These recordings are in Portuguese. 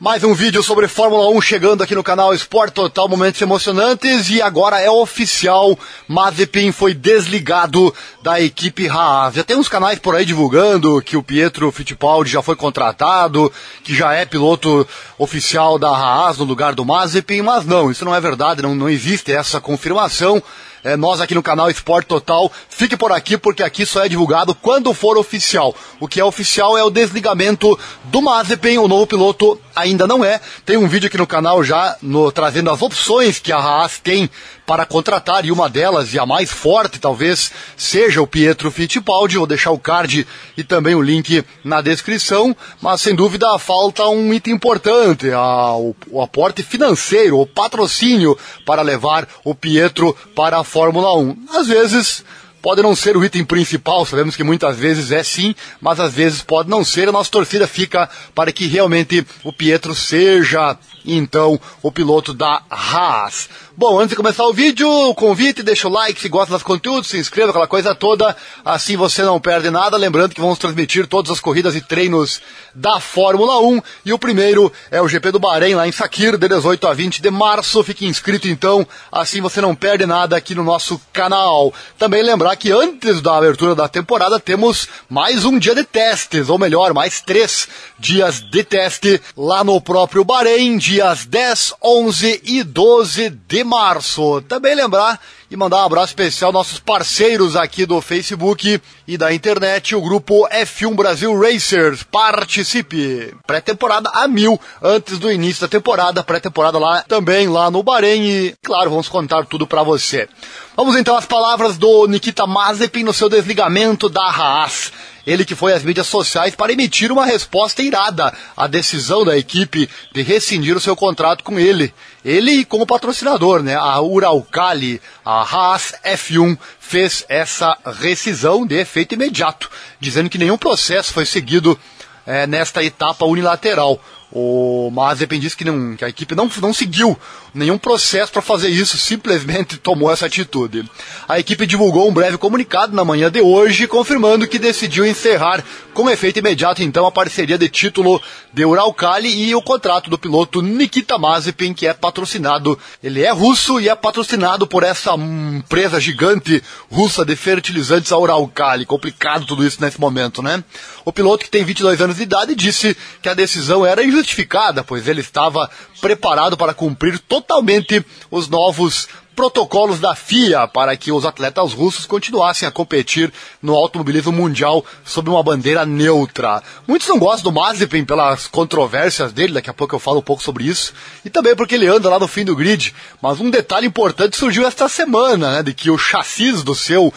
Mais um vídeo sobre Fórmula 1 chegando aqui no canal Esporte Total, momentos emocionantes e agora é oficial, Mazepin foi desligado da equipe Haas. Já tem uns canais por aí divulgando que o Pietro Fittipaldi já foi contratado, que já é piloto oficial da Haas no lugar do Mazepin, mas não, isso não é verdade, não, não existe essa confirmação é, nós aqui no canal Esporte Total. Fique por aqui porque aqui só é divulgado quando for oficial. O que é oficial é o desligamento do Mazepin, o novo piloto ainda não é. Tem um vídeo aqui no canal já no, trazendo as opções que a Haas tem para contratar e uma delas, e a mais forte talvez, seja o Pietro Fittipaldi. Vou deixar o card e também o link na descrição, mas sem dúvida falta um item importante, a, o, o aporte financeiro, o patrocínio para levar o Pietro para a Fórmula 1. Às vezes pode não ser o item principal, sabemos que muitas vezes é sim, mas às vezes pode não ser. A nossa torcida fica para que realmente o Pietro seja então o piloto da Haas. Bom, antes de começar o vídeo, convite, deixa o like se gosta dos conteúdos, se inscreva, aquela coisa toda, assim você não perde nada. Lembrando que vamos transmitir todas as corridas e treinos da Fórmula 1. E o primeiro é o GP do Bahrein, lá em Sakir, de 18 a 20 de março. Fique inscrito então, assim você não perde nada aqui no nosso canal. Também lembrar que antes da abertura da temporada temos mais um dia de testes, ou melhor, mais três dias de teste lá no próprio Bahrein, dias 10, 11 e 12 de março. Também lembrar e mandar um abraço especial aos nossos parceiros aqui do Facebook e da internet, o grupo F1 Brasil Racers. Participe! Pré-temporada a mil, antes do início da temporada, pré-temporada lá também, lá no Bahrein e, claro, vamos contar tudo para você. Vamos então às palavras do Nikita Mazepin no seu desligamento da Haas. Ele que foi às mídias sociais para emitir uma resposta irada à decisão da equipe de rescindir o seu contrato com ele. Ele como patrocinador, né? A Uralcali, a Haas F1 fez essa rescisão de efeito imediato, dizendo que nenhum processo foi seguido é, nesta etapa unilateral. O Mazepin disse que, não, que a equipe não, não seguiu nenhum processo para fazer isso, simplesmente tomou essa atitude. A equipe divulgou um breve comunicado na manhã de hoje, confirmando que decidiu encerrar com efeito imediato então a parceria de título de Uralkali e o contrato do piloto Nikita Mazepin, que é patrocinado, ele é russo e é patrocinado por essa empresa gigante russa de fertilizantes a Uralkali. Complicado tudo isso nesse momento, né? O piloto que tem 22 anos de idade disse que a decisão era injustificada, pois ele estava preparado para cumprir totalmente os novos protocolos da FIA para que os atletas russos continuassem a competir no automobilismo mundial sob uma bandeira neutra. Muitos não gostam do Mazepin pelas controvérsias dele, daqui a pouco eu falo um pouco sobre isso, e também porque ele anda lá no fim do grid. Mas um detalhe importante surgiu esta semana, né, de que o chassis do seu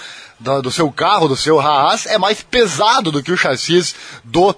do seu carro, do seu Haas, é mais pesado do que o chassis do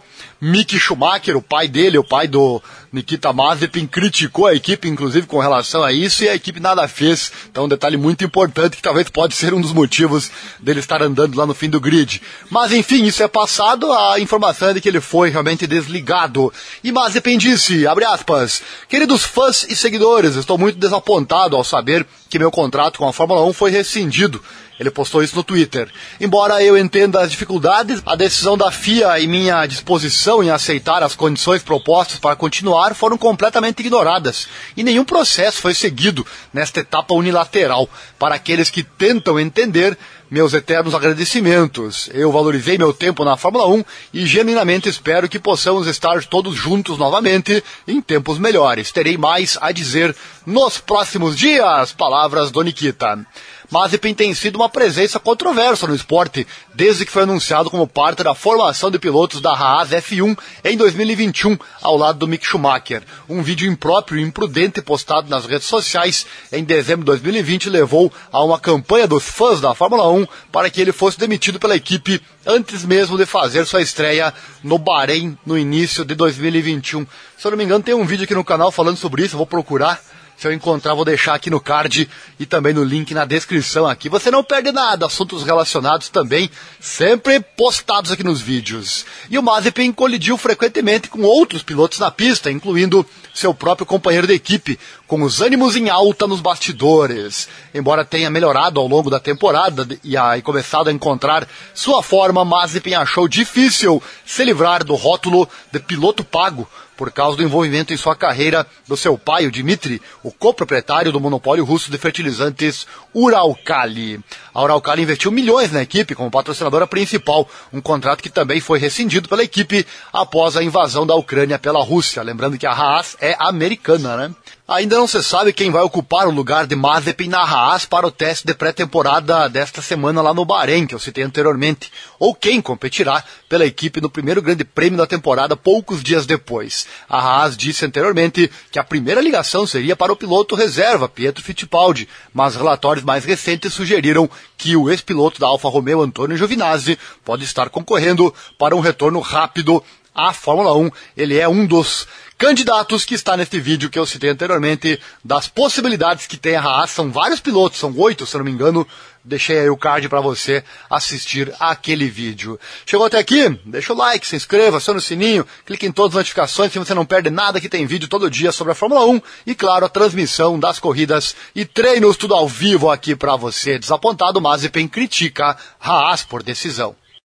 Mick Schumacher, o pai dele, o pai do Nikita Mazepin, criticou a equipe, inclusive, com relação a isso, e a equipe nada fez. Então, um detalhe muito importante que talvez pode ser um dos motivos dele estar andando lá no fim do grid. Mas, enfim, isso é passado, a informação é de que ele foi realmente desligado. E Mazepin disse, abre aspas, queridos fãs e seguidores, estou muito desapontado ao saber que meu contrato com a Fórmula 1 foi rescindido. Ele postou isso no Twitter. Embora eu entenda as dificuldades, a decisão da FIA e minha disposição em aceitar as condições propostas para continuar foram completamente ignoradas e nenhum processo foi seguido nesta etapa unilateral. Para aqueles que tentam entender, meus eternos agradecimentos. Eu valorizei meu tempo na Fórmula 1 e genuinamente espero que possamos estar todos juntos novamente em tempos melhores. Terei mais a dizer nos próximos dias. Palavras do Nikita. Mazepin tem sido uma presença controversa no esporte, desde que foi anunciado como parte da formação de pilotos da Haas F1 em 2021, ao lado do Mick Schumacher. Um vídeo impróprio e imprudente postado nas redes sociais em dezembro de 2020 levou a uma campanha dos fãs da Fórmula 1 para que ele fosse demitido pela equipe antes mesmo de fazer sua estreia no Bahrein no início de 2021. Se eu não me engano, tem um vídeo aqui no canal falando sobre isso, eu vou procurar se eu encontrar, vou deixar aqui no card e também no link na descrição aqui. Você não perde nada, assuntos relacionados também, sempre postados aqui nos vídeos. E o Mazepin colidiu frequentemente com outros pilotos na pista, incluindo seu próprio companheiro de equipe, com os ânimos em alta nos bastidores. Embora tenha melhorado ao longo da temporada e, a, começado a encontrar sua forma, Mazepin achou difícil se livrar do rótulo de piloto pago por causa do envolvimento em sua carreira do seu pai, o Dmitry, o coproprietário do monopólio russo de fertilizantes Uralkali. A Uralkali investiu milhões na equipe como patrocinadora principal, um contrato que também foi rescindido pela equipe após a invasão da Ucrânia pela Rússia. Lembrando que a Haas é americana, né? Ainda não se sabe quem vai ocupar o lugar de Mazepin na Haas para o teste de pré-temporada desta semana lá no Bahrein, que eu citei anteriormente, ou quem competirá pela equipe no primeiro grande prêmio da temporada poucos dias depois. A Haas disse anteriormente que a primeira ligação seria para o piloto reserva, Pietro Fittipaldi, mas relatórios mais recentes sugeriram que o ex-piloto da Alfa Romeo, Antônio Giovinazzi, pode estar concorrendo para um retorno rápido à Fórmula 1. Ele é um dos candidatos que está neste vídeo que eu citei anteriormente, das possibilidades que tem a Haas. São vários pilotos, são oito, se não me engano. Deixei aí o card para você assistir aquele vídeo. Chegou até aqui? Deixa o like, se inscreva, aciona o sininho, clique em todas as notificações se você não perde nada que tem vídeo todo dia sobre a Fórmula 1 e, claro, a transmissão das corridas e treinos tudo ao vivo aqui para você. Desapontado, Mazepin critica Haas por decisão.